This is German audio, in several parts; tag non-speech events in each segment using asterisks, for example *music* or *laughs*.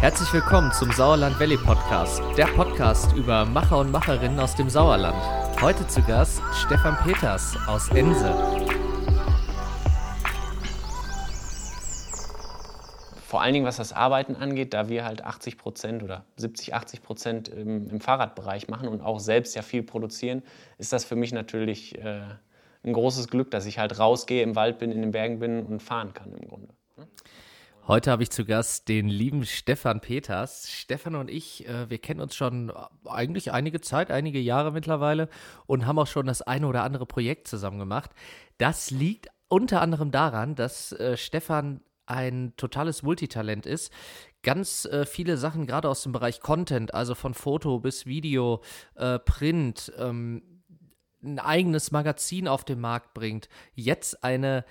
Herzlich willkommen zum Sauerland Valley Podcast, der Podcast über Macher und Macherinnen aus dem Sauerland. Heute zu Gast Stefan Peters aus Ense. Vor allen Dingen, was das Arbeiten angeht, da wir halt 80 Prozent oder 70, 80 Prozent im, im, Fahrradbereich machen und auch selbst ja viel produzieren, ist das für mich natürlich äh, ein großes Glück, dass ich halt rausgehe, im Wald bin, in den Bergen bin und fahren kann im Grunde. Heute habe ich zu Gast den lieben Stefan Peters. Stefan und ich, äh, wir kennen uns schon eigentlich einige Zeit, einige Jahre mittlerweile und haben auch schon das eine oder andere Projekt zusammen gemacht. Das liegt unter anderem daran, dass äh, Stefan ein totales Multitalent ist. Ganz äh, viele Sachen, gerade aus dem Bereich Content, also von Foto bis Video, äh, Print, ähm, ein eigenes Magazin auf den Markt bringt, jetzt eine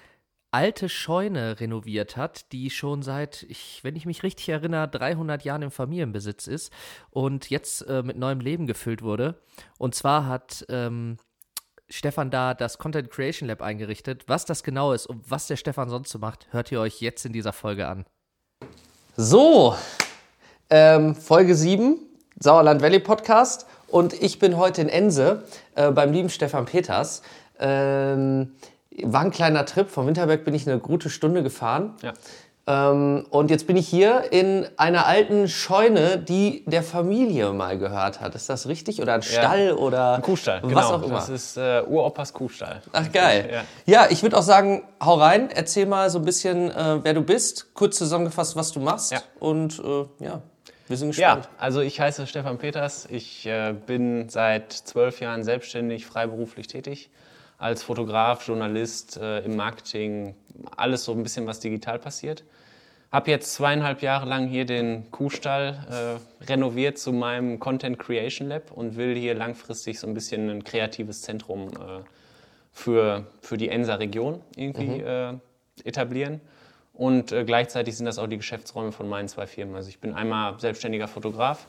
alte Scheune renoviert hat, die schon seit, ich, wenn ich mich richtig erinnere, 300 Jahren im Familienbesitz ist und jetzt äh, mit neuem Leben gefüllt wurde. Und zwar hat ähm, Stefan da das Content Creation Lab eingerichtet. Was das genau ist und was der Stefan sonst so macht, hört ihr euch jetzt in dieser Folge an. So, ähm, Folge 7, Sauerland Valley Podcast. Und ich bin heute in Ense äh, beim lieben Stefan Peters. Ähm, war ein kleiner Trip. Von Winterberg bin ich eine gute Stunde gefahren. Ja. Ähm, und jetzt bin ich hier in einer alten Scheune, die der Familie mal gehört hat. Ist das richtig? Oder ein Stall ja. oder ein Kuhstall? Was genau. auch immer. Das ist äh, Uropas Kuhstall. Ach geil. Ja, ja ich würde auch sagen, hau rein, erzähl mal so ein bisschen, äh, wer du bist, kurz zusammengefasst, was du machst. Ja. Und äh, ja, wir sind gespannt. Ja, also ich heiße Stefan Peters. Ich äh, bin seit zwölf Jahren selbstständig, freiberuflich tätig als Fotograf, Journalist, äh, im Marketing, alles so ein bisschen, was digital passiert. Habe jetzt zweieinhalb Jahre lang hier den Kuhstall äh, renoviert zu meinem Content Creation Lab und will hier langfristig so ein bisschen ein kreatives Zentrum äh, für, für die Enser Region irgendwie mhm. äh, etablieren. Und äh, gleichzeitig sind das auch die Geschäftsräume von meinen zwei Firmen. Also ich bin einmal selbstständiger Fotograf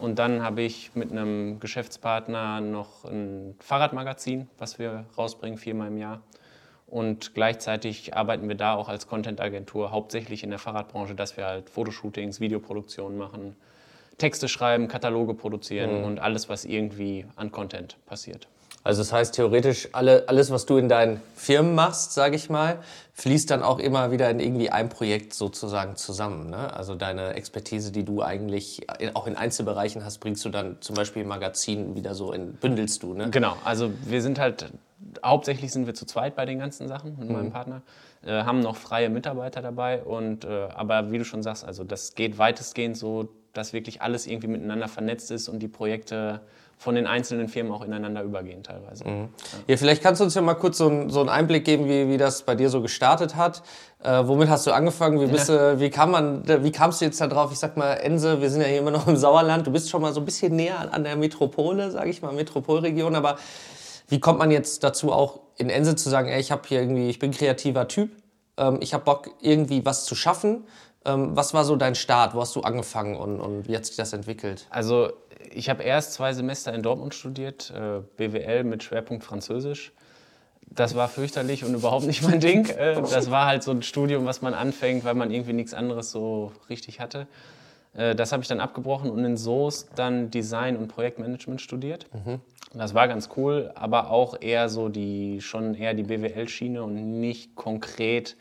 und dann habe ich mit einem Geschäftspartner noch ein Fahrradmagazin, was wir rausbringen, viermal im Jahr. Und gleichzeitig arbeiten wir da auch als Content-Agentur hauptsächlich in der Fahrradbranche, dass wir halt Fotoshootings, Videoproduktionen machen, Texte schreiben, Kataloge produzieren mhm. und alles, was irgendwie an Content passiert. Also das heißt theoretisch, alle, alles, was du in deinen Firmen machst, sage ich mal, fließt dann auch immer wieder in irgendwie ein Projekt sozusagen zusammen. Ne? Also deine Expertise, die du eigentlich auch in Einzelbereichen hast, bringst du dann zum Beispiel im Magazin wieder so in, bündelst du. Ne? Genau, also wir sind halt, hauptsächlich sind wir zu zweit bei den ganzen Sachen mit mhm. meinem Partner, äh, haben noch freie Mitarbeiter dabei und äh, aber wie du schon sagst, also das geht weitestgehend so, dass wirklich alles irgendwie miteinander vernetzt ist und die Projekte von den einzelnen Firmen auch ineinander übergehen teilweise. Mhm. Ja. ja. vielleicht kannst du uns ja mal kurz so, ein, so einen Einblick geben, wie, wie das bei dir so gestartet hat. Äh, womit hast du angefangen? Wie, bist ja. du, wie, kam man, wie kamst du jetzt da drauf? Ich sag mal, Ense, wir sind ja hier immer noch im Sauerland. Du bist schon mal so ein bisschen näher an der Metropole, sage ich mal, Metropolregion. Aber wie kommt man jetzt dazu, auch in Ense zu sagen, ey, ich habe hier irgendwie, ich bin kreativer Typ, ähm, ich habe Bock, irgendwie was zu schaffen? Ähm, was war so dein Start? Wo hast du angefangen und, und wie hat sich das entwickelt? Also ich habe erst zwei Semester in Dortmund studiert, äh, BWL mit Schwerpunkt Französisch. Das war fürchterlich und überhaupt nicht mein Ding. Äh, das war halt so ein Studium, was man anfängt, weil man irgendwie nichts anderes so richtig hatte. Äh, das habe ich dann abgebrochen und in Soest dann Design und Projektmanagement studiert. Mhm. Das war ganz cool, aber auch eher so die, schon eher die BWL-Schiene und nicht konkret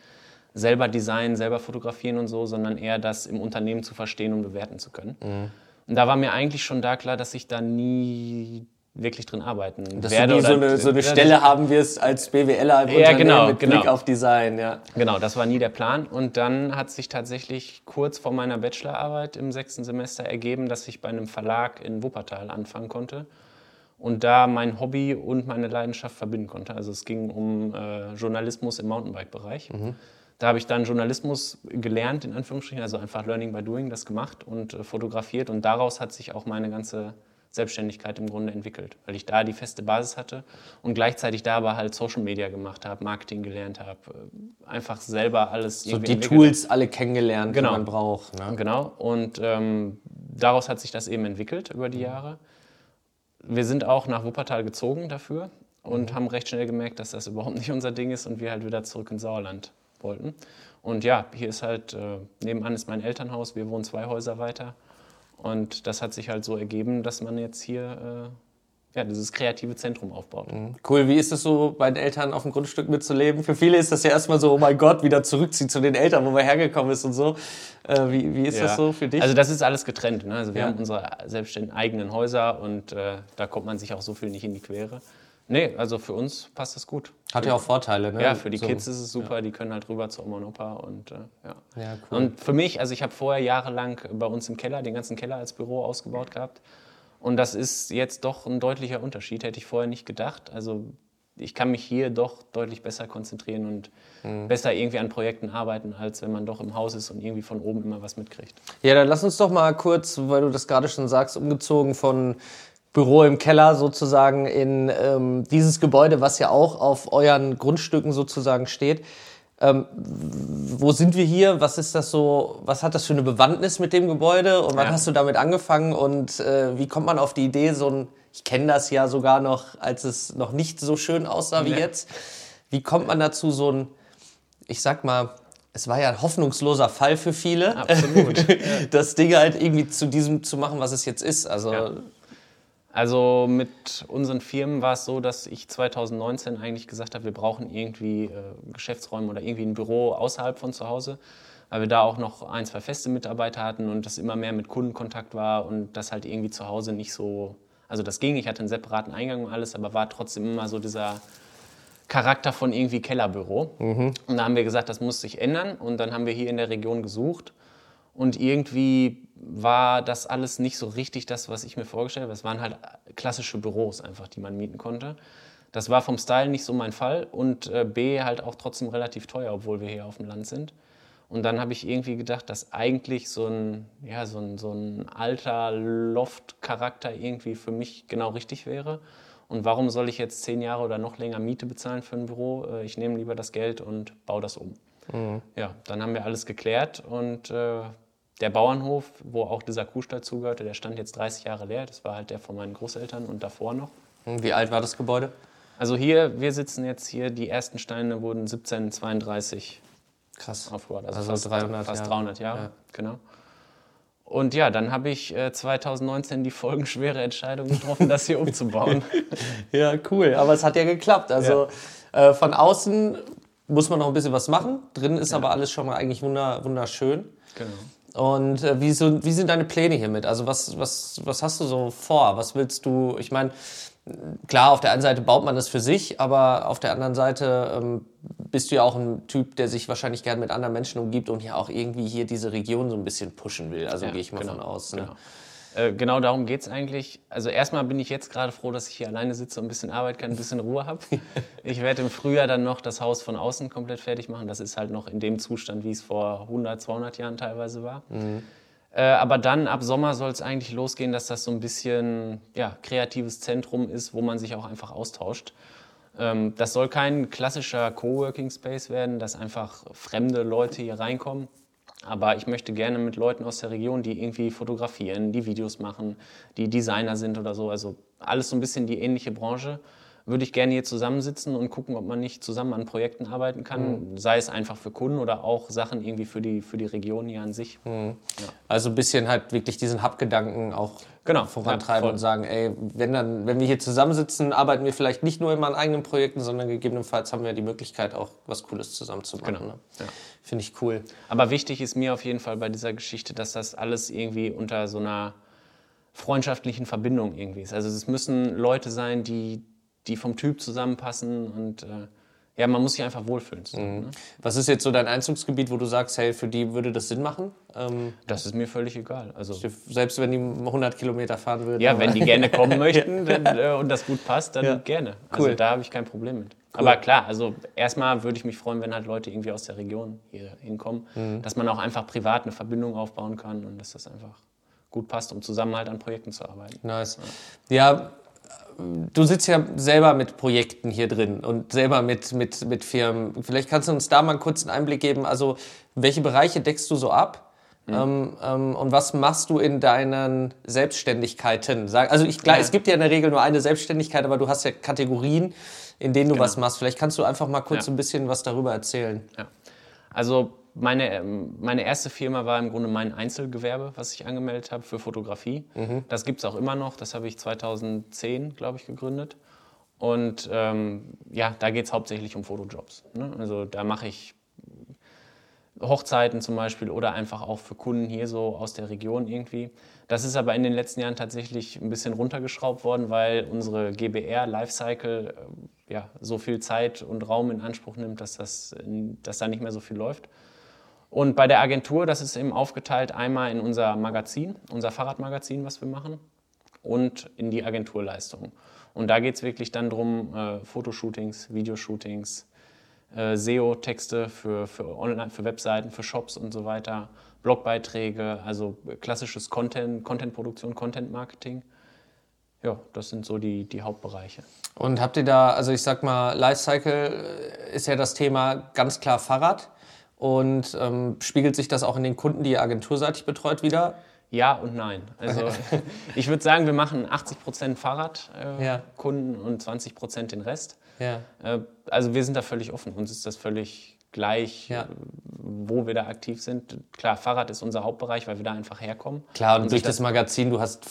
selber designen, selber fotografieren und so, sondern eher das im Unternehmen zu verstehen und bewerten zu können. Mhm. Und da war mir eigentlich schon da klar, dass ich da nie wirklich drin arbeiten dass werde. Dass nie so eine, so eine Stelle haben wirst als BWLer im ja, genau, mit genau. Blick auf Design. Ja. Genau, das war nie der Plan. Und dann hat sich tatsächlich kurz vor meiner Bachelorarbeit im sechsten Semester ergeben, dass ich bei einem Verlag in Wuppertal anfangen konnte und da mein Hobby und meine Leidenschaft verbinden konnte. Also es ging um äh, Journalismus im Mountainbike-Bereich. Mhm. Da habe ich dann Journalismus gelernt, in Anführungsstrichen, also einfach Learning by Doing, das gemacht und äh, fotografiert. Und daraus hat sich auch meine ganze Selbstständigkeit im Grunde entwickelt, weil ich da die feste Basis hatte und gleichzeitig da aber halt Social Media gemacht habe, Marketing gelernt habe, äh, einfach selber alles so die Tools alle kennengelernt, genau. die man braucht. Ne? Genau. Und ähm, daraus hat sich das eben entwickelt über die mhm. Jahre. Wir sind auch nach Wuppertal gezogen dafür und mhm. haben recht schnell gemerkt, dass das überhaupt nicht unser Ding ist und wir halt wieder zurück ins Sauerland wollten. Und ja, hier ist halt, äh, nebenan ist mein Elternhaus, wir wohnen zwei Häuser weiter. Und das hat sich halt so ergeben, dass man jetzt hier äh, ja, dieses kreative Zentrum aufbaut. Mhm. Cool, wie ist es so, bei den Eltern auf dem Grundstück mitzuleben? Für viele ist das ja erstmal so, oh mein Gott, wieder zurückziehen zu den Eltern, wo man hergekommen ist und so. Äh, wie, wie ist Ja. das so für dich? Also das ist alles getrennt. Ne? Also wir Ja. haben unsere selbstständigen eigenen Häuser und äh, da kommt man sich auch so viel nicht in die Quere. Nee, also für uns passt das gut. Hat ja auch Vorteile, ne? Ja, für die So. Kids ist es super, die können halt rüber zu Oma und Opa und äh, ja. Ja, cool. Und für mich, also ich habe vorher jahrelang bei uns im Keller, den ganzen Keller als Büro ausgebaut gehabt. Und das ist jetzt doch ein deutlicher Unterschied, hätte ich vorher nicht gedacht. Also ich kann mich hier doch deutlich besser konzentrieren und Mhm. besser irgendwie an Projekten arbeiten, als wenn man doch im Haus ist und irgendwie von oben immer was mitkriegt. Ja, dann lass uns doch mal kurz, weil du das gerade schon sagst, umgezogen von Büro im Keller sozusagen in ähm, dieses Gebäude, was ja auch auf euren Grundstücken sozusagen steht. Ähm, wo sind wir hier? Was ist das so? Was hat das für eine Bewandtnis mit dem Gebäude? Und wann Ja. hast du damit angefangen? Und äh, wie kommt man auf die Idee, so ein, ich kenne das ja sogar noch, als es noch nicht so schön aussah wie Ja. jetzt. Wie kommt man dazu, so ein, ich sag mal, es war ja ein hoffnungsloser Fall für viele, Absolut. *laughs* das Ding halt irgendwie zu diesem zu machen, was es jetzt ist. Also Ja. Also mit unseren Firmen war es so, dass ich 2019 eigentlich gesagt habe, wir brauchen irgendwie äh, Geschäftsräume oder irgendwie ein Büro außerhalb von zu Hause, weil wir da auch noch ein, zwei feste Mitarbeiter hatten und das immer mehr mit Kundenkontakt war und das halt irgendwie zu Hause nicht so, also das ging, ich hatte einen separaten Eingang und alles, aber war trotzdem immer so dieser Charakter von irgendwie Kellerbüro. Und da haben wir gesagt, das muss sich ändern und dann haben wir hier in der Region gesucht und irgendwie war das alles nicht so richtig das, was ich mir vorgestellt habe. Es waren halt klassische Büros einfach, die man mieten konnte. Das war vom Style nicht so mein Fall und äh, B halt auch trotzdem relativ teuer, obwohl wir hier auf dem Land sind. Und dann habe ich irgendwie gedacht, dass eigentlich so ein, ja, so ein, so ein alter Loft-Charakter irgendwie für mich genau richtig wäre. Und warum soll ich jetzt zehn Jahre oder noch länger Miete bezahlen für ein Büro? Äh, Ich nehme lieber das Geld und baue das um. Ja, dann haben wir alles geklärt und äh, der Bauernhof, wo auch dieser Kuhstall zugehörte, der stand jetzt 30 Jahre leer. Das war halt der von meinen Großeltern und davor noch. wie alt war das Gebäude? Also hier, wir sitzen jetzt hier, die ersten Steine wurden 1732 Krass. aufgebaut. Also fast 300 fast Jahre. 300 Jahre, Ja. genau. Und ja, dann habe ich äh, 2019 die folgenschwere Entscheidung getroffen, das hier umzubauen. *laughs* Ja, cool. Aber es hat ja geklappt. Also äh, von außen muss man noch ein bisschen was machen. Drin ist aber alles schon mal eigentlich wunder, wunderschön. genau. Und äh, wie, so, wie sind deine Pläne hiermit? Also was, was, was hast du so vor? Was willst du? Ich meine, klar, auf der einen Seite baut man das für sich, aber auf der anderen Seite ähm, bist du ja auch ein Typ, der sich wahrscheinlich gern mit anderen Menschen umgibt und ja auch irgendwie hier diese Region so ein bisschen pushen will. Also Ja, gehe ich mal genau, von aus. Ne? Genau. Äh, genau darum geht es eigentlich. Also erstmal bin ich jetzt gerade froh, dass ich hier alleine sitze und ein bisschen arbeiten kann, ein bisschen Ruhe habe. *laughs* Ich werde im Frühjahr dann noch das Haus von außen komplett fertig machen. Das ist halt noch in dem Zustand, wie es vor 100, 200 Jahren teilweise war. Äh, aber dann ab Sommer soll es eigentlich losgehen, dass das so ein bisschen ja, kreatives Zentrum ist, wo man sich auch einfach austauscht. Ähm, das soll kein klassischer Coworking Space werden, dass einfach fremde Leute hier reinkommen. Aber ich möchte gerne mit Leuten aus der Region, die irgendwie fotografieren, die Videos machen, die Designer sind oder so, also alles so ein bisschen die ähnliche Branche, würde ich gerne hier zusammensitzen und gucken, ob man nicht zusammen an Projekten arbeiten kann, sei es einfach für Kunden oder auch Sachen irgendwie für die, für die Region hier an sich. Also ein bisschen halt wirklich diesen Hub-Gedanken auch Genau, vorantreiben ja, und sagen, ey, wenn, dann, wenn wir hier zusammensitzen, arbeiten wir vielleicht nicht nur immer an eigenen Projekten, sondern gegebenenfalls haben wir die Möglichkeit, auch was Cooles zusammen zu machen. Genau, Ne? ja. Finde ich cool. Aber wichtig ist mir auf jeden Fall bei dieser Geschichte, dass das alles irgendwie unter so einer freundschaftlichen Verbindung irgendwie ist. Also es müssen Leute sein, die, die vom Typ zusammenpassen und äh, ja, man muss sich einfach wohlfühlen. zusammen, Ne? Was ist jetzt so dein Einzugsgebiet, wo du sagst, hey, für die würde das Sinn machen? Ähm, Das ist mir völlig egal. Also selbst wenn die 100 Kilometer fahren würden. ja, wenn die gerne kommen *laughs* möchten dann, äh, und das gut passt, dann Ja. gerne. Also Cool. da habe ich kein Problem mit. Aber klar, also erstmal würde ich mich freuen, wenn halt Leute irgendwie aus der Region hier hinkommen, Mhm. dass man auch einfach privat eine Verbindung aufbauen kann und dass das einfach gut passt, um zusammen halt an Projekten zu arbeiten. Nice. Ja, du sitzt ja selber mit Projekten hier drin und selber mit, mit, mit Firmen. Vielleicht kannst du uns da mal einen kurzen Einblick geben. Also, welche Bereiche deckst du so ab? Ähm, ähm, und was machst du in deinen Selbstständigkeiten? Sag, also, ich, klar, Ja. es gibt ja in der Regel nur eine Selbstständigkeit, aber du hast ja Kategorien, in denen du Genau. was machst. Vielleicht kannst du einfach mal kurz Ja. ein bisschen was darüber erzählen. Ja. Also meine, ähm, meine erste Firma war im Grunde mein Einzelgewerbe, was ich angemeldet habe für Fotografie. Mhm. Das gibt es auch immer noch. Das habe ich 2010, glaube ich, gegründet. Und ähm, ja, da geht es hauptsächlich um Fotojobs. Ne? Also da mache ich Hochzeiten zum Beispiel oder einfach auch für Kunden hier so aus der Region irgendwie. Das ist aber in den letzten Jahren tatsächlich ein bisschen runtergeschraubt worden, weil unsere GBR Lifecycle äh, ja, so viel Zeit und Raum in Anspruch nimmt, dass, das, dass da nicht mehr so viel läuft. Und bei der Agentur, das ist eben aufgeteilt einmal in unser Magazin, unser Fahrradmagazin, was wir machen, und in die Agenturleistung. Und da geht es wirklich dann darum, äh, Fotoshootings, Videoshootings, äh, SEO-Texte für, für, Online, für Webseiten, für Shops und so weiter, Blogbeiträge, also klassisches Content, Contentproduktion, Content-Marketing. Ja, das sind so die, die Hauptbereiche. Und habt ihr da, also ich sag mal, Lifecycle ist ja das Thema ganz klar Fahrrad. Und ähm, spiegelt sich das auch in den Kunden, die ihr agenturseitig betreut, wieder? Ja und nein. Also *laughs* ich würde sagen, wir machen 80 Prozent Fahrradkunden äh, ja. und 20 Prozent den Rest. Ja. Äh, also wir sind da völlig offen. Uns ist das völlig gleich, ja. wo wir da aktiv sind. Klar, Fahrrad ist unser Hauptbereich, weil wir da einfach herkommen. Klar, und, und durch das, das, Magazin, du hast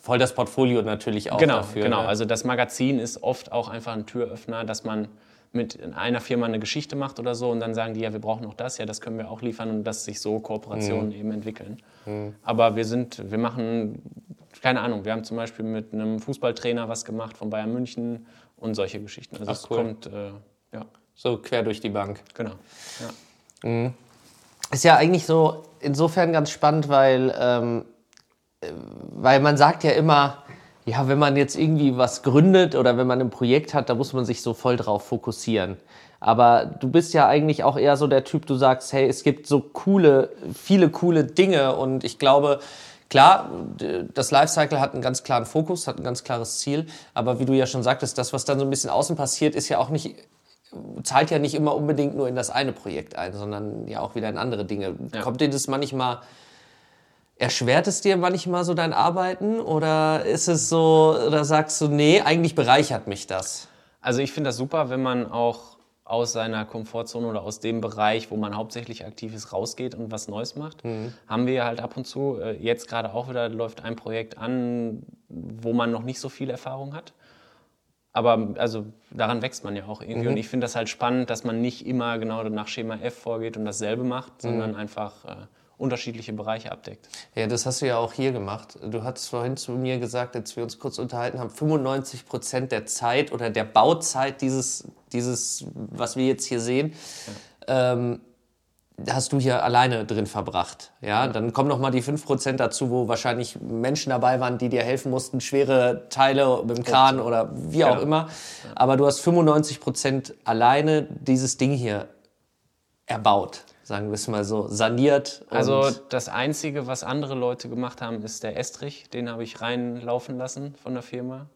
voll das Portfolio natürlich auch genau, dafür. Genau, ne? also das Magazin ist oft auch einfach ein Türöffner, dass man mit einer Firma eine Geschichte macht oder so und dann sagen die, ja, wir brauchen noch das, ja, das können wir auch liefern und dass sich so Kooperationen mhm. eben entwickeln. Mhm. Aber wir sind, wir machen, keine Ahnung, wir haben zum Beispiel mit einem Fußballtrainer was gemacht von Bayern München und solche Geschichten. Also Ach, es cool. kommt, äh, ja. So quer durch die Bank. Genau. Ja. Mhm. Ist ja eigentlich so insofern ganz spannend, weil, ähm, äh, weil man sagt ja immer, ja, wenn man jetzt irgendwie was gründet oder wenn man ein Projekt hat, da muss man sich so voll drauf fokussieren. Aber du bist ja eigentlich auch eher so der Typ, du sagst, hey, es gibt so coole, viele coole Dinge und ich glaube, Klar, das Lifecycle hat einen ganz klaren Fokus, hat ein ganz klares Ziel, aber wie du ja schon sagtest, das, was dann so ein bisschen außen passiert, ist ja auch nicht, zahlt ja nicht immer unbedingt nur in das eine Projekt ein, sondern ja auch wieder in andere Dinge. Ja. Kommt dir das manchmal Erschwert es dir manchmal so dein Arbeiten oder ist es so, oder sagst du, nee, eigentlich bereichert mich das? Also ich finde das super, wenn man auch aus seiner Komfortzone oder aus dem Bereich, wo man hauptsächlich aktiv ist, rausgeht und was Neues macht. Mhm. Haben wir halt ab und zu, äh, jetzt gerade auch wieder läuft ein Projekt an, wo man noch nicht so viel Erfahrung hat. Aber also daran wächst man ja auch irgendwie. Mhm. Und ich finde das halt spannend, dass man nicht immer genau nach Schema F vorgeht und dasselbe macht, sondern mhm. einfach äh, unterschiedliche Bereiche abdeckt. Ja, das hast du ja auch hier gemacht. Du hattest vorhin zu mir gesagt, als wir uns kurz unterhalten haben, 95 Prozent der Zeit oder der Bauzeit dieses, dieses was wir jetzt hier sehen, ja. ähm, hast du hier alleine drin verbracht. Ja, ja. dann kommen noch mal die 5 Prozent dazu, wo wahrscheinlich Menschen dabei waren, die dir helfen mussten, schwere Teile mit dem Kran oder wie auch genau. immer. Aber du hast 95 Prozent alleine dieses Ding hier erbaut sagen wir es mal so, saniert. Also das Einzige, was andere Leute gemacht haben, ist der Estrich. Den habe ich reinlaufen lassen von der Firma.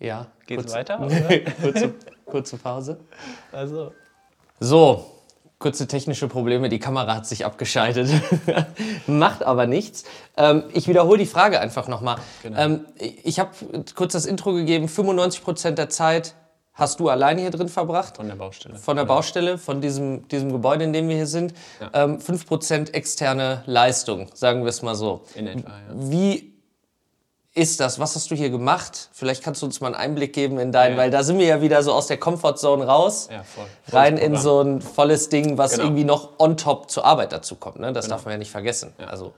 Ja. Geht es weiter? *laughs* kurze, kurze Pause. Also. So, kurze technische Probleme. Die Kamera hat sich abgeschaltet. *laughs* Macht aber nichts. Ähm, ich wiederhole die Frage einfach nochmal. Genau. Ähm, ich habe kurz das Intro gegeben. 95 Prozent der Zeit hast du alleine hier drin verbracht. Von der Baustelle. Von der Baustelle, von diesem, diesem Gebäude, in dem wir hier sind. Ja. Ähm, 5% externe Leistung, sagen wir es mal so. In etwa, ja. Wie ist das? Was hast du hier gemacht? Vielleicht kannst du uns mal einen Einblick geben in dein, ja. weil da sind wir ja wieder so aus der Comfortzone raus, ja, voll. rein in so ein volles Ding, was genau. irgendwie noch on top zur Arbeit dazu kommt. Ne? Das genau. darf man ja nicht vergessen. Ja. Also.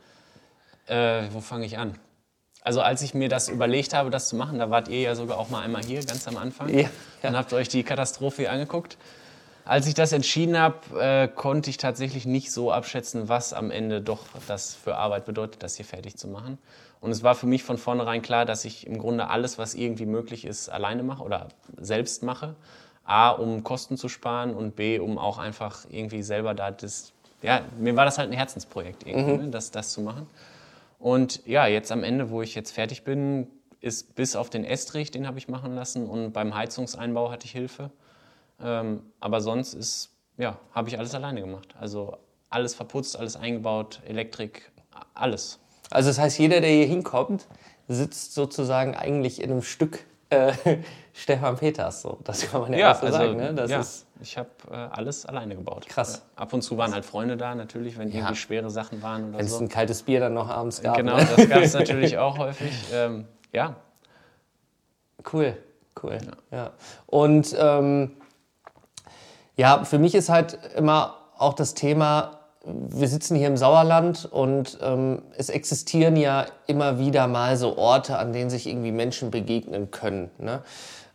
Äh, wo fange ich an? Also als ich mir das überlegt habe, das zu machen, da wart ihr ja sogar auch mal einmal hier, ganz am Anfang, ja, ja. und habt euch die Katastrophe angeguckt. Als ich das entschieden habe, äh, konnte ich tatsächlich nicht so abschätzen, was am Ende doch das für Arbeit bedeutet, das hier fertig zu machen. Und es war für mich von vornherein klar, dass ich im Grunde alles, was irgendwie möglich ist, alleine mache oder selbst mache. A, um Kosten zu sparen und B, um auch einfach irgendwie selber da das, ja, mir war das halt ein Herzensprojekt irgendwie, mhm. ne, das, das zu machen. Und ja, jetzt am Ende, wo ich jetzt fertig bin, ist bis auf den Estrich, den habe ich machen lassen und beim Heizungseinbau hatte ich Hilfe. Ähm, aber sonst ist, ja, habe ich alles alleine gemacht. Also alles verputzt, alles eingebaut, Elektrik, alles. Also das heißt, jeder, der hier hinkommt, sitzt sozusagen eigentlich in einem Stück äh, Stefan Peters. So. Das kann man ja, Ja, auch so also sagen. Ne? Das ja, ist, ich habe äh, alles alleine gebaut. Krass. Ja. Ab und zu waren halt Freunde da, natürlich, wenn Ja. irgendwie schwere Sachen waren oder wenn es so. ein kaltes Bier dann noch abends gab. Genau, Ne? das gab es *laughs* natürlich auch häufig. Ähm, ja, Cool, cool. Ja. Und ähm, ja, für mich ist halt immer auch das Thema, wir sitzen hier im Sauerland und ähm, es existieren ja immer wieder mal so Orte, an denen sich irgendwie Menschen begegnen können. Ne?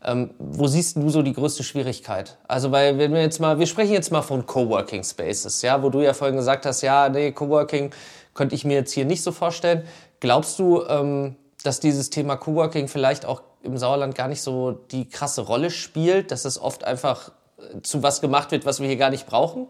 Ähm, wo siehst du so die größte Schwierigkeit? Also, weil wenn wir jetzt mal, wir sprechen jetzt mal von Coworking Spaces, ja, wo du ja vorhin gesagt hast, ja, nee, Coworking könnte ich mir jetzt hier nicht so vorstellen. Glaubst du, ähm, dass dieses Thema Coworking vielleicht auch im Sauerland gar nicht so die krasse Rolle spielt, dass es oft einfach äh, zu was gemacht wird, was wir hier gar nicht brauchen?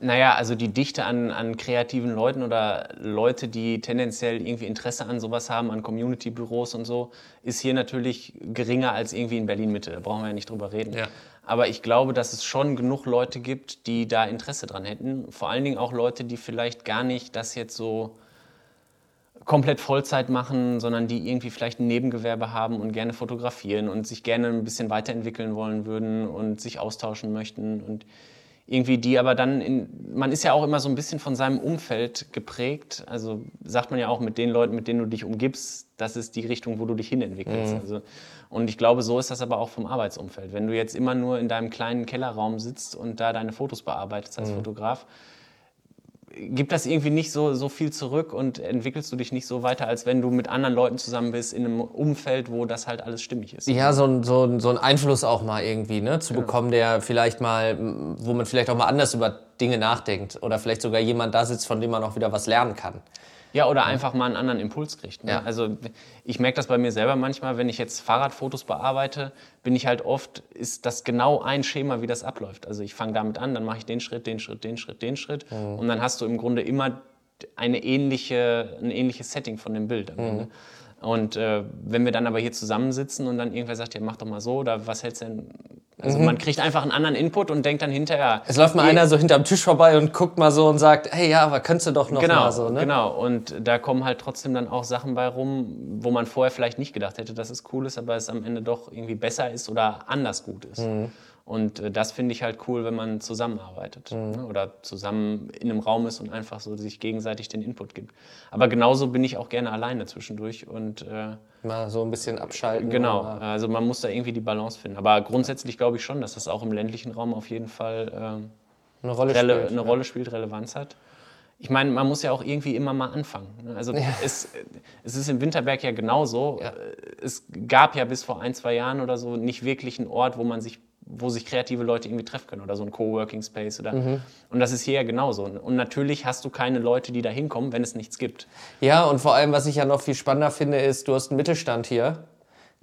Naja, also die Dichte an, an kreativen Leuten oder Leute, die tendenziell irgendwie Interesse an sowas haben, an Community-Büros und so, ist hier natürlich geringer als irgendwie in Berlin-Mitte. Da brauchen wir ja nicht drüber reden. Ja. Aber ich glaube, dass es schon genug Leute gibt, die da Interesse dran hätten. Vor allen Dingen auch Leute, die vielleicht gar nicht das jetzt so komplett Vollzeit machen, sondern die irgendwie vielleicht ein Nebengewerbe haben und gerne fotografieren und sich gerne ein bisschen weiterentwickeln wollen würden und sich austauschen möchten und irgendwie die aber dann in, man ist ja auch immer so ein bisschen von seinem Umfeld geprägt, also sagt man ja auch mit den Leuten, mit denen du dich umgibst, das ist die Richtung, wo du dich hinentwickelst. Also, und ich glaube, so ist das aber auch vom Arbeitsumfeld. Wenn du jetzt immer nur in deinem kleinen Kellerraum sitzt und da deine Fotos bearbeitest als Fotograf, gibt das irgendwie nicht so, so viel zurück und entwickelst du dich nicht so weiter, als wenn du mit anderen Leuten zusammen bist in einem Umfeld, wo das halt alles stimmig ist. Ja, so, ein- so, ein- so einen Einfluss auch mal irgendwie ne, zu bekommen, der vielleicht mal, wo man vielleicht auch mal anders über Dinge nachdenkt oder vielleicht sogar jemand da sitzt, von dem man auch wieder was lernen kann. Ja, oder einfach mal einen anderen Impuls kriegt. Ne? Ja. Also ich merke das bei mir selber manchmal, wenn ich jetzt Fahrradfotos bearbeite, bin ich halt oft, ist das genau ein Schema, wie das abläuft. Also ich fange damit an, dann mache ich den Schritt, den Schritt, den Schritt, den Schritt. Und dann hast du im Grunde immer eine ähnliche, ein ähnliches Setting von dem Bild. Ende. Und äh, wenn wir dann aber hier zusammensitzen und dann irgendwer sagt, ja, mach doch mal so, oder was hältst du denn? Also man kriegt einfach einen anderen Input und denkt dann hinterher. Es läuft mal einer so hinterm Tisch vorbei und guckt mal so und sagt, hey, ja, aber könntest du doch noch Genau, mal so, ne? genau. Und da kommen halt trotzdem dann auch Sachen bei rum, wo man vorher vielleicht nicht gedacht hätte, dass es cool ist, aber es am Ende doch irgendwie besser ist oder anders gut ist. Mhm. Und äh, das finde ich halt cool, wenn man zusammenarbeitet Mhm. ne? oder zusammen in einem Raum ist und einfach so sich gegenseitig den Input gibt. Aber genauso bin ich auch gerne alleine zwischendurch und äh, Mal so ein bisschen abschalten. genau, also man muss da irgendwie die Balance finden. Aber grundsätzlich glaube ich schon, dass das auch im ländlichen Raum auf jeden Fall ähm, eine Rolle Rele spielt. eine ja. Rolle spielt, Relevanz hat. Ich meine, man muss ja auch irgendwie immer mal anfangen. ne? Also es, es ist im Winterberg ja genauso. Ja. Es gab ja bis vor ein, zwei Jahren oder so nicht wirklich einen Ort, wo man sich, wo sich kreative Leute irgendwie treffen können oder so ein Coworking Space oder. Mhm. Und das ist hier ja genauso. Und natürlich hast du keine Leute, die da hinkommen, wenn es nichts gibt. Ja, und vor allem, was ich ja noch viel spannender finde, ist, du hast einen Mittelstand hier,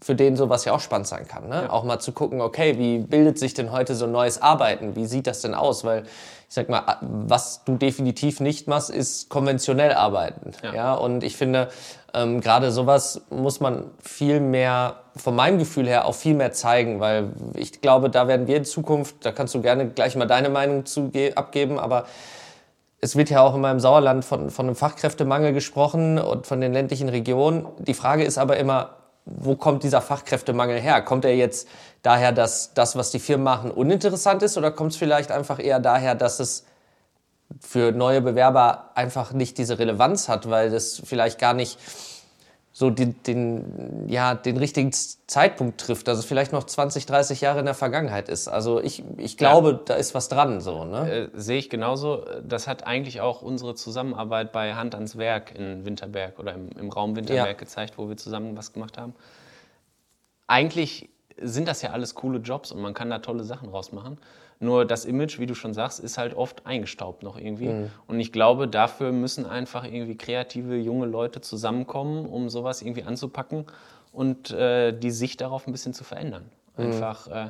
für den sowas ja auch spannend sein kann. Ne? Auch mal zu gucken, okay, wie bildet sich denn heute so ein neues Arbeiten? Wie sieht das denn aus? Weil ich sag mal, was du definitiv nicht machst, ist konventionell arbeiten. Ja. Ja. Und ich finde, ähm, gerade sowas muss man viel mehr, von meinem Gefühl her, auch viel mehr zeigen, weil ich glaube, da werden wir in Zukunft, da kannst du gerne gleich mal deine Meinung zu abgeben, aber es wird ja auch immer im Sauerland von, von einem Fachkräftemangel gesprochen und von den ländlichen Regionen. Die Frage ist aber immer, wo kommt dieser Fachkräftemangel her? Kommt er jetzt daher, dass das, was die Firmen machen, uninteressant ist oder kommt es vielleicht einfach eher daher, dass es für neue Bewerber einfach nicht diese Relevanz hat, weil das vielleicht gar nicht so den, den, ja, den richtigen Zeitpunkt trifft, dass es vielleicht noch 20, 30 Jahre in der Vergangenheit ist. Also ich, ich glaube, da ist was dran so. Ne? Äh, sehe ich genauso. Das hat eigentlich auch unsere Zusammenarbeit bei Hand ans Werk in Winterberg oder im, im Raum Winterberg Ja. gezeigt, wo wir zusammen was gemacht haben. Eigentlich sind das ja alles coole Jobs und man kann da tolle Sachen rausmachen. Nur das Image, wie du schon sagst, ist halt oft eingestaubt noch irgendwie. Mhm. Und ich glaube, dafür müssen einfach irgendwie kreative junge Leute zusammenkommen, um sowas irgendwie anzupacken und äh, die Sicht darauf ein bisschen zu verändern. Mhm. Einfach. Äh,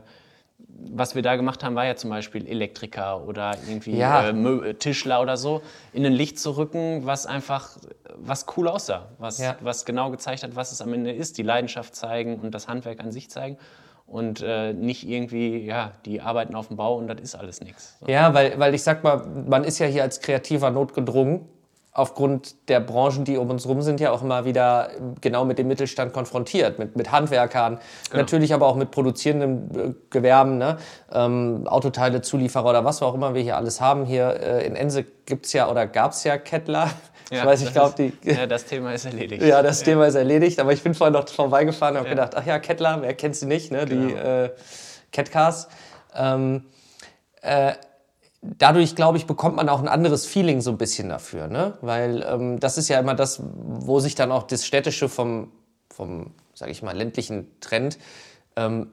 was wir da gemacht haben, war ja zum Beispiel Elektriker oder irgendwie Ja. äh, Mö- Tischler oder so, in ein Licht zu rücken, was einfach, was cool aussah, was, Ja. was genau gezeigt hat, was es am Ende ist, die Leidenschaft zeigen und das Handwerk an sich zeigen und äh, nicht irgendwie, ja, die arbeiten auf dem Bau und das ist alles nichts. So. Ja, weil, weil ich sag mal, man ist ja hier als Kreativer notgedrungen. aufgrund der Branchen, die um uns rum sind, ja auch immer wieder genau mit dem Mittelstand konfrontiert, mit, mit Handwerkern, genau. natürlich aber auch mit produzierenden äh, Gewerben, ne? ähm, Autoteile, Zulieferer oder was auch immer wir hier alles haben. Hier äh, in Ense gibt's ja oder gab's ja Kettler. Ich ja, weiß, ich glaube, die. *laughs* Ja, das Thema ist erledigt. Ja, das ja. Thema ist erledigt. Aber ich bin vorhin noch vorbeigefahren und habe ja. gedacht, ach ja, Kettler, wer kennt sie nicht, ne? Genau. Die äh, Catcars. Ähm, äh, dadurch, glaube ich, bekommt man auch ein anderes Feeling so ein bisschen dafür, ne? Weil ähm, das ist ja immer das, wo sich dann auch das Städtische vom, vom sage ich mal, ländlichen Trend, ähm,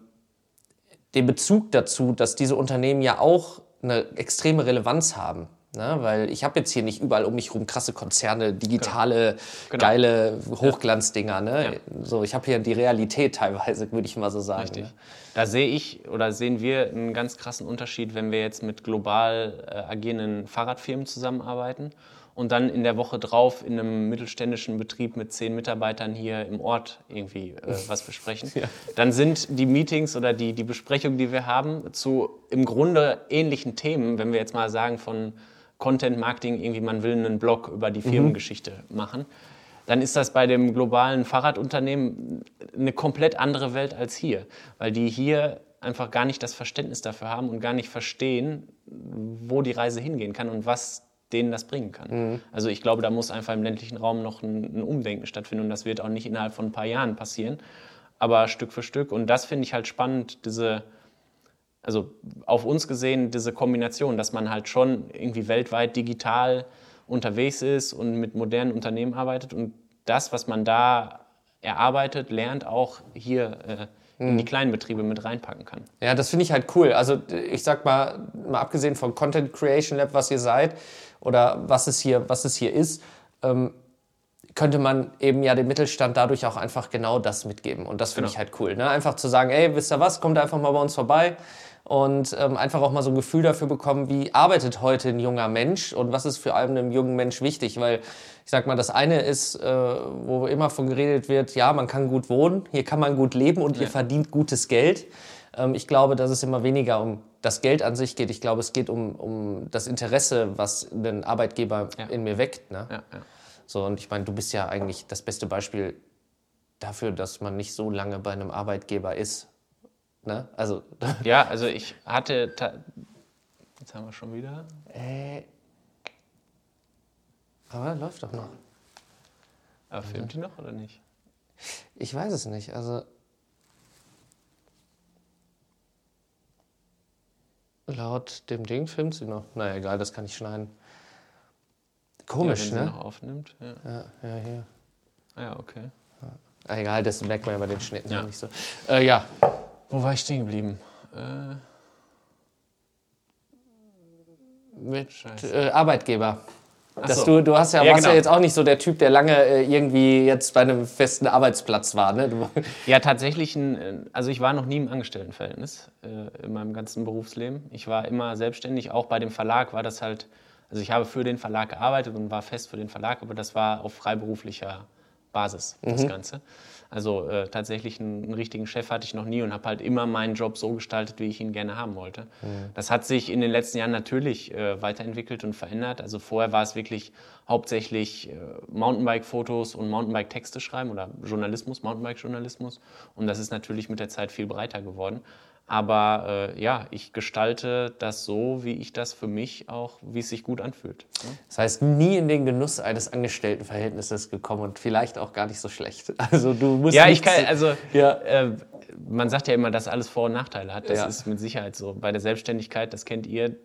den Bezug dazu, dass diese Unternehmen ja auch eine extreme Relevanz haben. Ne? Weil ich habe jetzt hier nicht überall um mich herum krasse Konzerne, digitale, genau. geile Hochglanzdinger. Ne? Ja. So, ich habe hier die Realität teilweise, würde ich mal so sagen. Richtig. Ne? Da sehe ich oder sehen wir einen ganz krassen Unterschied, wenn wir jetzt mit global äh, agierenden Fahrradfirmen zusammenarbeiten und dann in der Woche drauf in einem mittelständischen Betrieb mit zehn Mitarbeitern hier im Ort irgendwie äh, was besprechen, *laughs* ja. dann sind die Meetings oder die, die Besprechungen, die wir haben, zu im Grunde ähnlichen Themen, wenn wir jetzt mal sagen von Content Marketing, irgendwie man will einen Blog über die mhm. Firmengeschichte mhm. machen, dann ist das bei dem globalen Fahrradunternehmen eine komplett andere Welt als hier, weil die hier einfach gar nicht das Verständnis dafür haben und gar nicht verstehen, wo die Reise hingehen kann und was denen das bringen kann. Mhm. Also ich glaube, da muss einfach im ländlichen Raum noch ein, ein, Umdenken stattfinden und das wird auch nicht innerhalb von ein paar Jahren passieren, aber Stück für Stück. Und das finde ich halt spannend, diese, also auf uns gesehen, diese Kombination, dass man halt schon irgendwie weltweit digital unterwegs ist und mit modernen Unternehmen arbeitet und das, was man da erarbeitet, lernt, auch hier äh, in die mhm. kleinen Betriebe mit reinpacken kann. Ja, das finde ich halt cool. Also ich sag mal, mal abgesehen vom Content Creation Lab, was ihr seid oder was es hier, was es hier ist, ähm, könnte man eben ja dem Mittelstand dadurch auch einfach genau das mitgeben. Und das finde genau. ich halt cool. Ne? Einfach zu sagen, ey, wisst ihr was, kommt einfach mal bei uns vorbei und ähm, einfach auch mal so ein Gefühl dafür bekommen, wie arbeitet heute ein junger Mensch und was ist für einem jungen Mensch wichtig, weil ich sag mal, das eine ist, äh, wo immer von geredet wird, ja, man kann gut wohnen, hier kann man gut leben und ja. ihr verdient gutes Geld. Ähm, ich glaube, dass es immer weniger um das Geld an sich geht. Ich glaube, es geht um, um das Interesse, was ein Arbeitgeber ja. in mir weckt. Ne? Ja, so, und ich meine, du bist ja eigentlich das beste Beispiel dafür, dass man nicht so lange bei einem Arbeitgeber ist Ne? Also, *laughs* ja, also ich hatte. Jetzt haben wir schon wieder. Äh, aber läuft doch noch. Aber filmt die noch oder nicht? Ich weiß es nicht. Also. Laut dem Ding filmt sie noch. Naja, egal, das kann ich schneiden. Komisch, ja, wenn ne? Sie noch aufnimmt. Ja, ja, ja hier. Ah, ja, okay. Ja. Egal, das merkt man ja bei den Schnitten ja. nicht so. Äh, ja, wo war ich stehen geblieben? Äh, mit äh, Arbeitgeber. Dass so. du, du hast ja, ja warst genau. ja jetzt auch nicht so der Typ, der lange äh, irgendwie jetzt bei einem festen Arbeitsplatz war, ne? Du *laughs* ja, tatsächlich, ein, also ich war noch nie im Angestelltenverhältnis äh, in meinem ganzen Berufsleben. Ich war immer selbstständig, auch bei dem Verlag war das halt, also ich habe für den Verlag gearbeitet und war fest für den Verlag, aber das war auf freiberuflicher Basis, das mhm. Ganze. Also äh, tatsächlich einen, einen, richtigen Chef hatte ich noch nie und habe halt immer meinen Job so gestaltet, wie ich ihn gerne haben wollte. Mhm. Das hat sich in den letzten Jahren natürlich äh, weiterentwickelt und verändert. Also vorher war es wirklich hauptsächlich äh, Mountainbike-Fotos und Mountainbike-Texte schreiben oder Journalismus, Mountainbike-Journalismus. Und das ist natürlich mit der Zeit viel breiter geworden. Aber äh, ja, ich gestalte das so, wie ich das für mich auch, wie es sich gut anfühlt. Ne? Das heißt, nie in den Genuss eines Angestelltenverhältnisses gekommen und vielleicht auch gar nicht so schlecht. *laughs* Also du musst ja, ich kann, also ja. Äh, man sagt ja immer, dass alles Vor- und Nachteile hat. Das ja. ist mit Sicherheit so. Bei der Selbstständigkeit, das kennt ihr,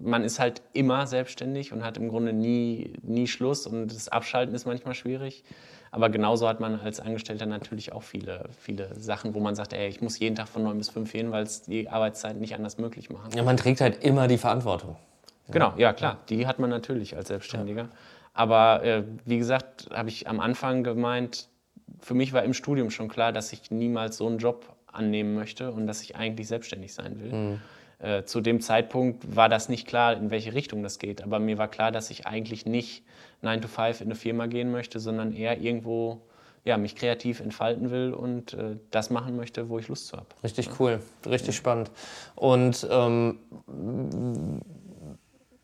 man ist halt immer selbstständig und hat im Grunde nie, nie Schluss und das Abschalten ist manchmal schwierig. Aber genauso hat man als Angestellter natürlich auch viele, viele Sachen, wo man sagt, ey, ich muss jeden Tag von 9 bis 5 hin, weil es die Arbeitszeit nicht anders möglich machen. Ja, man trägt halt immer die Verantwortung. Genau, ja klar, die hat man natürlich als Selbstständiger. Ja. Aber äh, wie gesagt, habe ich am Anfang gemeint, für mich war im Studium schon klar, dass ich niemals so einen Job annehmen möchte und dass ich eigentlich selbstständig sein will. Mhm. Äh, zu dem Zeitpunkt war das nicht klar, in welche Richtung das geht. Aber mir war klar, dass ich eigentlich nicht 9 to 5 in eine Firma gehen möchte, sondern eher irgendwo ja, mich kreativ entfalten will und äh, das machen möchte, wo ich Lust zu habe. Richtig cool, richtig ja. spannend. Und ähm,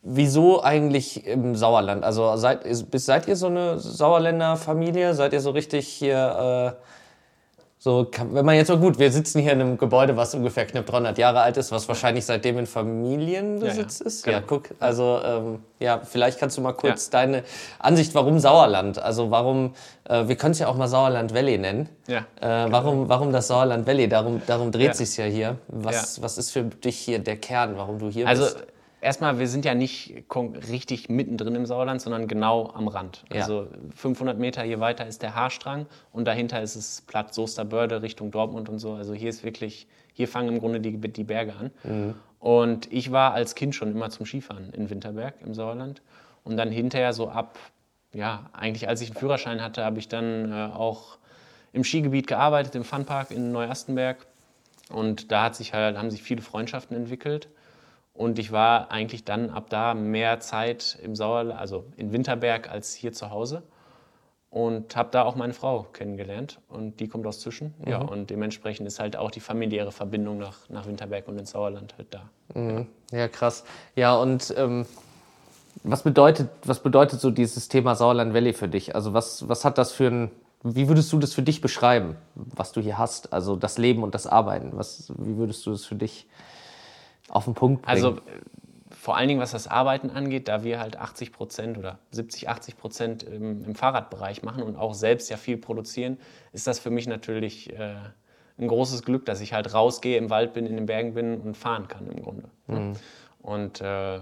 wieso eigentlich im Sauerland? Also seid, seid ihr so eine Sauerländer Familie? Seid ihr so richtig hier... Äh, so, wenn man jetzt so gut, wir sitzen hier in einem Gebäude, was ungefähr knapp 300 Jahre alt ist, was wahrscheinlich seitdem in Familienbesitz ja, ja. ist. Genau. Ja, guck, also ähm, ja, vielleicht kannst du mal kurz ja. deine Ansicht, warum Sauerland? Also warum, äh, wir können es ja auch mal Sauerland Valley nennen. Ja. Äh, warum, warum das Sauerland Valley? Darum, darum dreht ja. sich ja hier. Was, was ist für dich hier der Kern, warum du hier also, bist? Erstmal, wir sind ja nicht richtig mittendrin im Sauerland, sondern genau am Rand. Ja. Also 500 Meter hier weiter ist der Haarstrang und dahinter ist es Platz Soesterbörde Richtung Dortmund und so. Also hier ist wirklich, hier fangen im Grunde die, die Berge an. Mhm. Und ich war als Kind schon immer zum Skifahren in Winterberg im Sauerland. Und dann hinterher so ab, ja, eigentlich als ich einen Führerschein hatte, habe ich dann äh, auch im Skigebiet gearbeitet, im Funpark in Neuastenberg. Und da hat sich halt, haben sich viele Freundschaften entwickelt. Und ich war eigentlich dann ab da mehr Zeit im Sauerland, also in Winterberg als hier zu Hause. Und habe da auch meine Frau kennengelernt. Und die kommt aus Zwischen. Mhm. Ja, und dementsprechend ist halt auch die familiäre Verbindung nach, nach Winterberg und ins Sauerland halt da. Mhm. Ja. krass. Ja, und ähm, was, bedeutet, was bedeutet so dieses Thema Sauerland Valley für dich? Also was, was hat das für ein, wie würdest du das für dich beschreiben, was du hier hast? Also das Leben und das Arbeiten. Was, wie würdest du das für dich auf den Punkt bringen? Also vor allen Dingen, was das Arbeiten angeht, da wir halt 80 Prozent oder 70, 80 Prozent im, im, Fahrradbereich machen und auch selbst ja viel produzieren, ist das für mich natürlich äh, ein großes Glück, dass ich halt rausgehe, im Wald bin, in den Bergen bin und fahren kann im Grunde. Mhm. Und äh,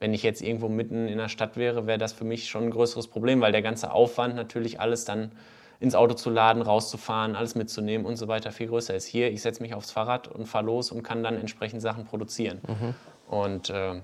wenn ich jetzt irgendwo mitten in der Stadt wäre, wäre das für mich schon ein größeres Problem, weil der ganze Aufwand natürlich alles dann ins Auto zu laden, rauszufahren, alles mitzunehmen und so weiter viel größer ist. Hier, ich setze mich aufs Fahrrad und fahre los und kann dann entsprechend Sachen produzieren. Mhm. Und äh,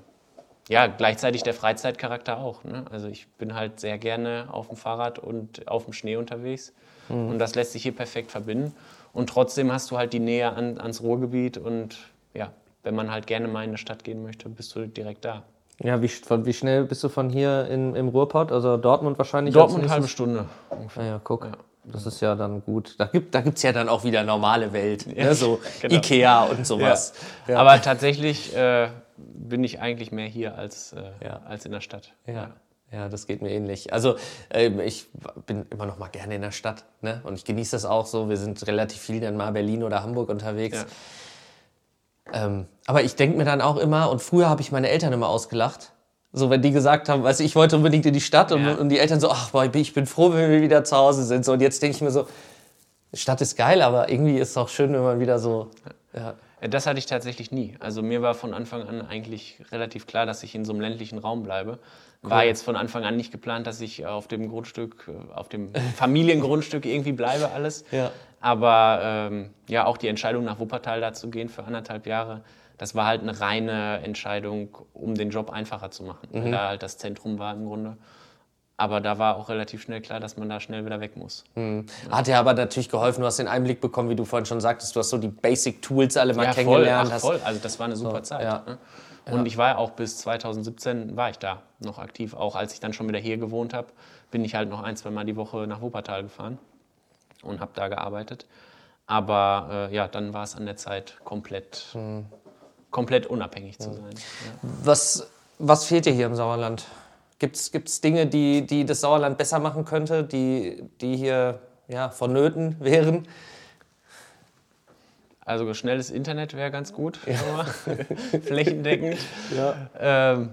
ja, gleichzeitig der Freizeitcharakter auch. Ne? Also ich bin halt sehr gerne auf dem Fahrrad und auf dem Schnee unterwegs. Mhm. Und das lässt sich hier perfekt verbinden. Und trotzdem hast du halt die Nähe an, ans Ruhrgebiet und ja, wenn man halt gerne mal in eine Stadt gehen möchte, bist du direkt da. Ja, wie, wie schnell bist du von hier in, im Ruhrpott? Also Dortmund wahrscheinlich? Dortmund eine halbe Stunde. Ungefähr. Ah ja, guck. Ja. Das ist ja dann gut. Da gibt es da ja dann auch wieder normale Welt. Ne? So *laughs* genau. Ikea und sowas. Ja. Ja. Aber tatsächlich äh, bin ich eigentlich mehr hier als, äh, als in der Stadt. Ja. Ja, das geht mir ähnlich. Also äh, ich bin immer noch mal gerne in der Stadt ne? und ich genieße das auch so. Wir sind relativ viel dann mal Berlin oder Hamburg unterwegs. Ähm, aber ich denke mir dann auch immer, und früher habe ich meine Eltern immer ausgelacht, so wenn die gesagt haben, weißt du, ich wollte unbedingt in die Stadt und, ja. und die Eltern so, ach, boah, ich bin froh, wenn wir wieder zu Hause sind. So, und jetzt denke ich mir so, Stadt ist geil, aber irgendwie ist es auch schön, wenn man wieder so. Ja. Das hatte ich tatsächlich nie. Also mir war von Anfang an eigentlich relativ klar, dass ich in so einem ländlichen Raum bleibe. Cool. War jetzt von Anfang an nicht geplant, dass ich auf dem Grundstück, auf dem *laughs* Familiengrundstück irgendwie bleibe alles. Ja. Aber ähm, ja, auch die Entscheidung nach Wuppertal da zu gehen für anderthalb Jahre, das war halt eine reine Entscheidung, um den Job einfacher zu machen, mhm. weil da halt das Zentrum war im Grunde. Aber da war auch relativ schnell klar, dass man da schnell wieder weg muss. Mhm. Hat dir aber natürlich geholfen, du hast den Einblick bekommen, wie du vorhin schon sagtest, du hast so die Basic Tools alle mal ja, kennengelernt. Voll, ach, voll. Also das war eine super so, Zeit. Ja. Ne? Und ja. ich war ja auch bis 2017 war ich da noch aktiv. Auch als ich dann schon wieder hier gewohnt habe, bin ich halt noch ein, zwei Mal die Woche nach Wuppertal gefahren und habe da gearbeitet. Aber äh, ja, dann war es an der Zeit komplett, mhm. komplett unabhängig zu sein. Was, was fehlt dir hier im Sauerland? Gibt es Dinge, die, die das Sauerland besser machen könnte, die, die hier ja, vonnöten *laughs* wären? Also schnelles Internet wäre ganz gut, ja. *laughs* flächendeckend. Ja. Ähm,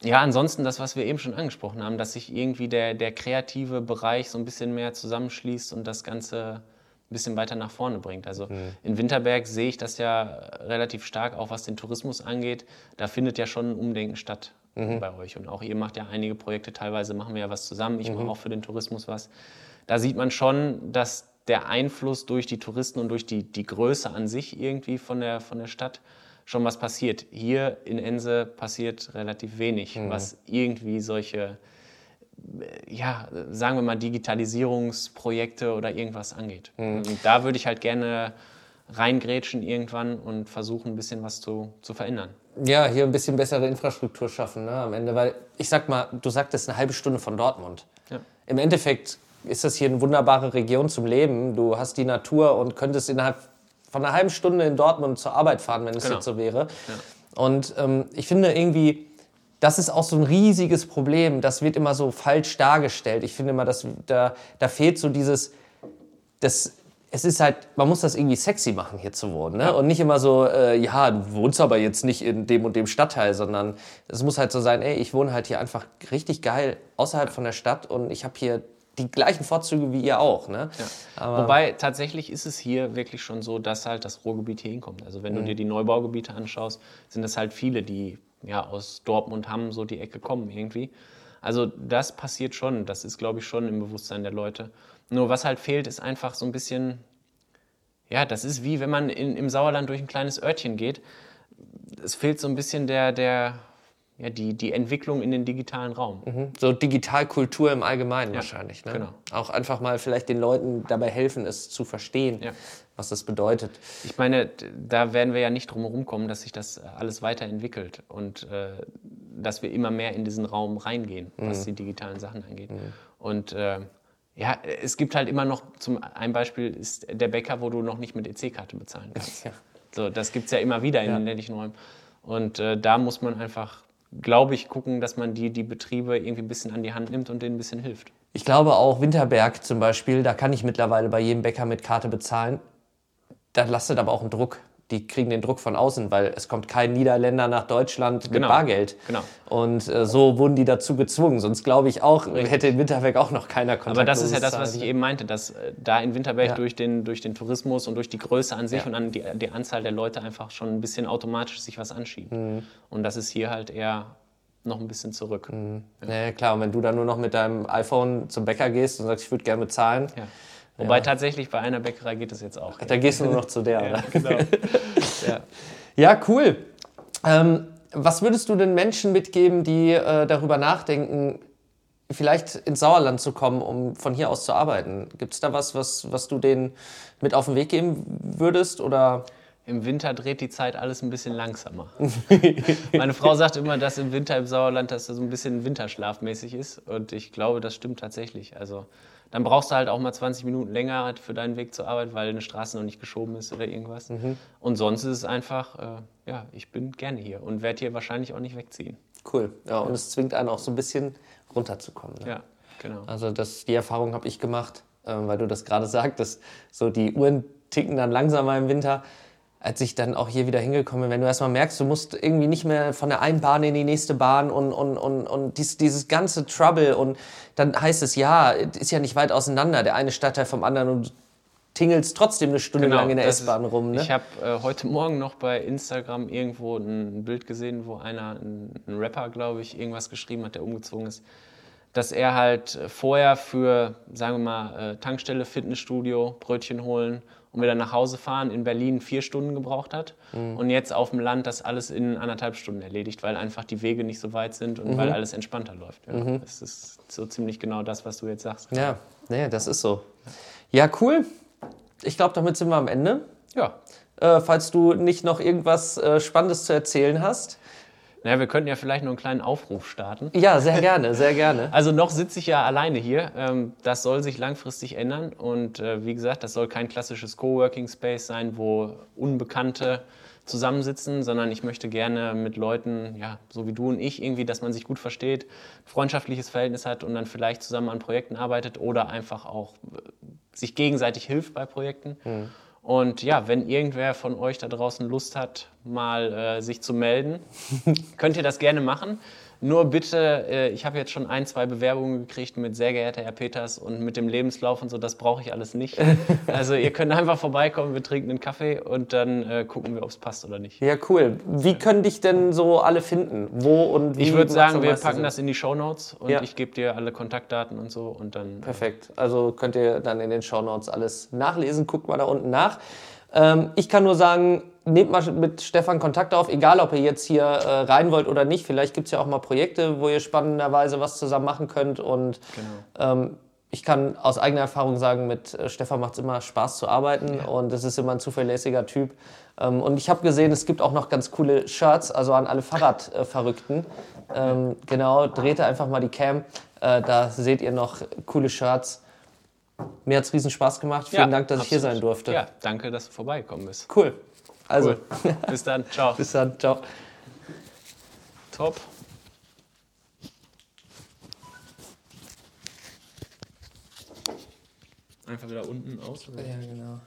ja, ansonsten das, was wir eben schon angesprochen haben, dass sich irgendwie der, der kreative Bereich so ein bisschen mehr zusammenschließt und das Ganze ein bisschen weiter nach vorne bringt. Also mhm. in Winterberg sehe ich das ja relativ stark, auch was den Tourismus angeht. Da findet ja schon ein Umdenken statt mhm. bei euch. Und auch ihr macht ja einige Projekte, teilweise machen wir ja was zusammen. Ich mhm. mache auch für den Tourismus was. Da sieht man schon, dass der Einfluss durch die Touristen und durch die, die Größe an sich irgendwie von der, von der Stadt schon was passiert. Hier in Ense passiert relativ wenig, mhm. was irgendwie solche ja, sagen wir mal, Digitalisierungsprojekte oder irgendwas angeht. Mhm. Und da würde ich halt gerne reingrätschen irgendwann und versuchen, ein bisschen was zu, zu verändern. Ja, hier ein bisschen bessere Infrastruktur schaffen ne, am Ende, weil ich sag mal, du sagtest eine halbe Stunde von Dortmund. Ja. Im Endeffekt ist das hier eine wunderbare Region zum Leben. Du hast die Natur und könntest innerhalb von einer halben Stunde in Dortmund zur Arbeit fahren, wenn es genau. jetzt so wäre. Ja. Und ähm, ich finde irgendwie, das ist auch so ein riesiges Problem. Das wird immer so falsch dargestellt. Ich finde immer, dass da, da fehlt so dieses, das, es ist halt, man muss das irgendwie sexy machen, hier zu wohnen. Ne? Ja. Und nicht immer so, äh, ja, du wohnst aber jetzt nicht in dem und dem Stadtteil, sondern es muss halt so sein, ey, ich wohne halt hier einfach richtig geil außerhalb von der Stadt und ich habe hier die gleichen Vorzüge wie ihr auch. Ne? Ja. Wobei tatsächlich ist es hier wirklich schon so, dass halt das Ruhrgebiet hier hinkommt. Also wenn mhm. du dir die Neubaugebiete anschaust, sind das halt viele, die ja aus Dortmund, Hamm so die Ecke kommen irgendwie. Also das passiert schon, das ist glaube ich schon im Bewusstsein der Leute. Nur was halt fehlt, ist einfach so ein bisschen, ja, das ist wie wenn man in, im Sauerland durch ein kleines Örtchen geht. Es fehlt so ein bisschen der, der ja, die, die Entwicklung in den digitalen Raum. Mhm. So Digitalkultur im Allgemeinen ja, wahrscheinlich. Ne? Genau. Auch einfach mal vielleicht den Leuten dabei helfen, es zu verstehen, ja. was das bedeutet. Ich meine, da werden wir ja nicht drum herum kommen, dass sich das alles weiterentwickelt und äh, dass wir immer mehr in diesen Raum reingehen, was mhm. die digitalen Sachen angeht. Mhm. Und äh, ja, es gibt halt immer noch, zum ein Beispiel ist der Bäcker, wo du noch nicht mit EC-Karte bezahlen *laughs* kannst. Ja. So, das gibt es ja immer wieder in den ländlichen Räumen. Und äh, da muss man einfach glaube ich, gucken, dass man die, die Betriebe irgendwie ein bisschen an die Hand nimmt und denen ein bisschen hilft. Ich glaube auch Winterberg zum Beispiel, da kann ich mittlerweile bei jedem Bäcker mit Karte bezahlen. Da lastet aber auch einen Druck die kriegen den Druck von außen, weil es kommt kein Niederländer nach Deutschland mit genau. Bargeld. Genau. Und äh, so wurden die dazu gezwungen. Sonst glaube ich auch, hätte in Winterberg auch noch keiner Kontakt. Aber das ist ja das, was ich eben meinte, dass äh, da in Winterberg ja. durch, den, durch den Tourismus und durch die Größe an sich ja. und an die, die Anzahl der Leute einfach schon ein bisschen automatisch sich was anschiebt. Mhm. Und das ist hier halt eher noch ein bisschen zurück. Mhm. Ja. ja. klar, und wenn du dann nur noch mit deinem iPhone zum Bäcker gehst und sagst, ich würde gerne bezahlen, ja. Wobei ja. tatsächlich bei einer Bäckerei geht es jetzt auch. Da gehst du nur noch zu der. *laughs* ja, genau. *laughs* ja. ja, cool. Ähm, was würdest du den Menschen mitgeben, die äh, darüber nachdenken, vielleicht ins Sauerland zu kommen, um von hier aus zu arbeiten? Gibt es da was, was, was du denen mit auf den Weg geben würdest? Oder? Im Winter dreht die Zeit alles ein bisschen langsamer. *laughs* Meine Frau sagt immer, dass im Winter im Sauerland das so ein bisschen winterschlafmäßig ist. Und ich glaube, das stimmt tatsächlich. Also dann brauchst du halt auch mal 20 Minuten länger für deinen Weg zur Arbeit, weil eine Straße noch nicht geschoben ist oder irgendwas. Mhm. Und sonst ist es einfach, äh, ja, ich bin gerne hier und werde hier wahrscheinlich auch nicht wegziehen. Cool. Ja, und es zwingt einen auch so ein bisschen runterzukommen. Ne? Ja, genau. Also das, die Erfahrung habe ich gemacht, äh, weil du das gerade *laughs* sagtest, so die Uhren ticken dann langsamer im Winter als ich dann auch hier wieder hingekommen bin, wenn du erstmal merkst, du musst irgendwie nicht mehr von der einen Bahn in die nächste Bahn und, und, und, und dies, dieses ganze Trouble und dann heißt es, ja, ist ja nicht weit auseinander, der eine Stadtteil vom anderen und du tingelst trotzdem eine Stunde genau, lang in der S-Bahn rum. Ne? Ich habe äh, heute Morgen noch bei Instagram irgendwo ein Bild gesehen, wo einer, ein, ein Rapper, glaube ich, irgendwas geschrieben hat, der umgezogen ist, dass er halt vorher für, sagen wir mal, äh, Tankstelle, Fitnessstudio, Brötchen holen und wieder nach Hause fahren in Berlin vier Stunden gebraucht hat mhm. und jetzt auf dem Land das alles in anderthalb Stunden erledigt, weil einfach die Wege nicht so weit sind und mhm. weil alles entspannter läuft. Ja. Mhm. Das ist so ziemlich genau das, was du jetzt sagst. Ja, nee, das ist so. Ja, cool. Ich glaube, damit sind wir am Ende. Ja. Äh, falls du nicht noch irgendwas äh, Spannendes zu erzählen hast. Naja, wir könnten ja vielleicht nur einen kleinen Aufruf starten. Ja, sehr gerne, sehr gerne. *laughs* Also noch sitze ich ja alleine hier. Ähm, das soll sich langfristig ändern. Und äh, wie gesagt, das soll kein klassisches Coworking Space sein, wo Unbekannte zusammensitzen, sondern ich möchte gerne mit Leuten, ja, so wie du und ich, irgendwie, dass man sich gut versteht, freundschaftliches Verhältnis hat und dann vielleicht zusammen an Projekten arbeitet oder einfach auch äh, sich gegenseitig hilft bei Projekten. Mhm. Und ja, wenn irgendwer von euch da draußen Lust hat, mal äh, sich zu melden, *laughs* könnt ihr das gerne machen. Nur bitte, äh, ich habe jetzt schon ein, zwei Bewerbungen gekriegt mit sehr geehrter Herr Peters und mit dem Lebenslauf und so, das brauche ich alles nicht. *laughs* Also ihr könnt einfach vorbeikommen, wir trinken einen Kaffee und dann äh, gucken wir, ob es passt oder nicht. Ja, cool. Wie können dich denn so alle finden? Wo und wie? Ich würde sagen, wir packen das in die Show Notes und ja. ich gebe dir alle Kontaktdaten und so und dann. Äh, Perfekt. Also könnt ihr dann in den Show Notes alles nachlesen. Guckt mal da unten nach. Ähm, ich kann nur sagen, nehmt mal mit Stefan Kontakt auf, egal ob ihr jetzt hier äh, rein wollt oder nicht. Vielleicht gibt es ja auch mal Projekte, wo ihr spannenderweise was zusammen machen könnt. Und genau. ähm, ich kann aus eigener Erfahrung sagen, mit äh, Stefan macht es immer Spaß zu arbeiten ja. und es ist immer ein zuverlässiger Typ. Ähm, und ich habe gesehen, es gibt auch noch ganz coole Shirts, also an alle Fahrradverrückten. Ähm, genau, dreht einfach mal die Cam. Äh, da seht ihr noch coole Shirts. Mir hat es riesen Spaß gemacht. Vielen ja, Dank, dass absolut. ich hier sein durfte. Ja, danke, dass du vorbeigekommen bist. Cool. Also. Cool. *laughs* Bis dann. Ciao. Bis dann. Ciao. Top. Einfach wieder unten aus? Oder? Ja, genau.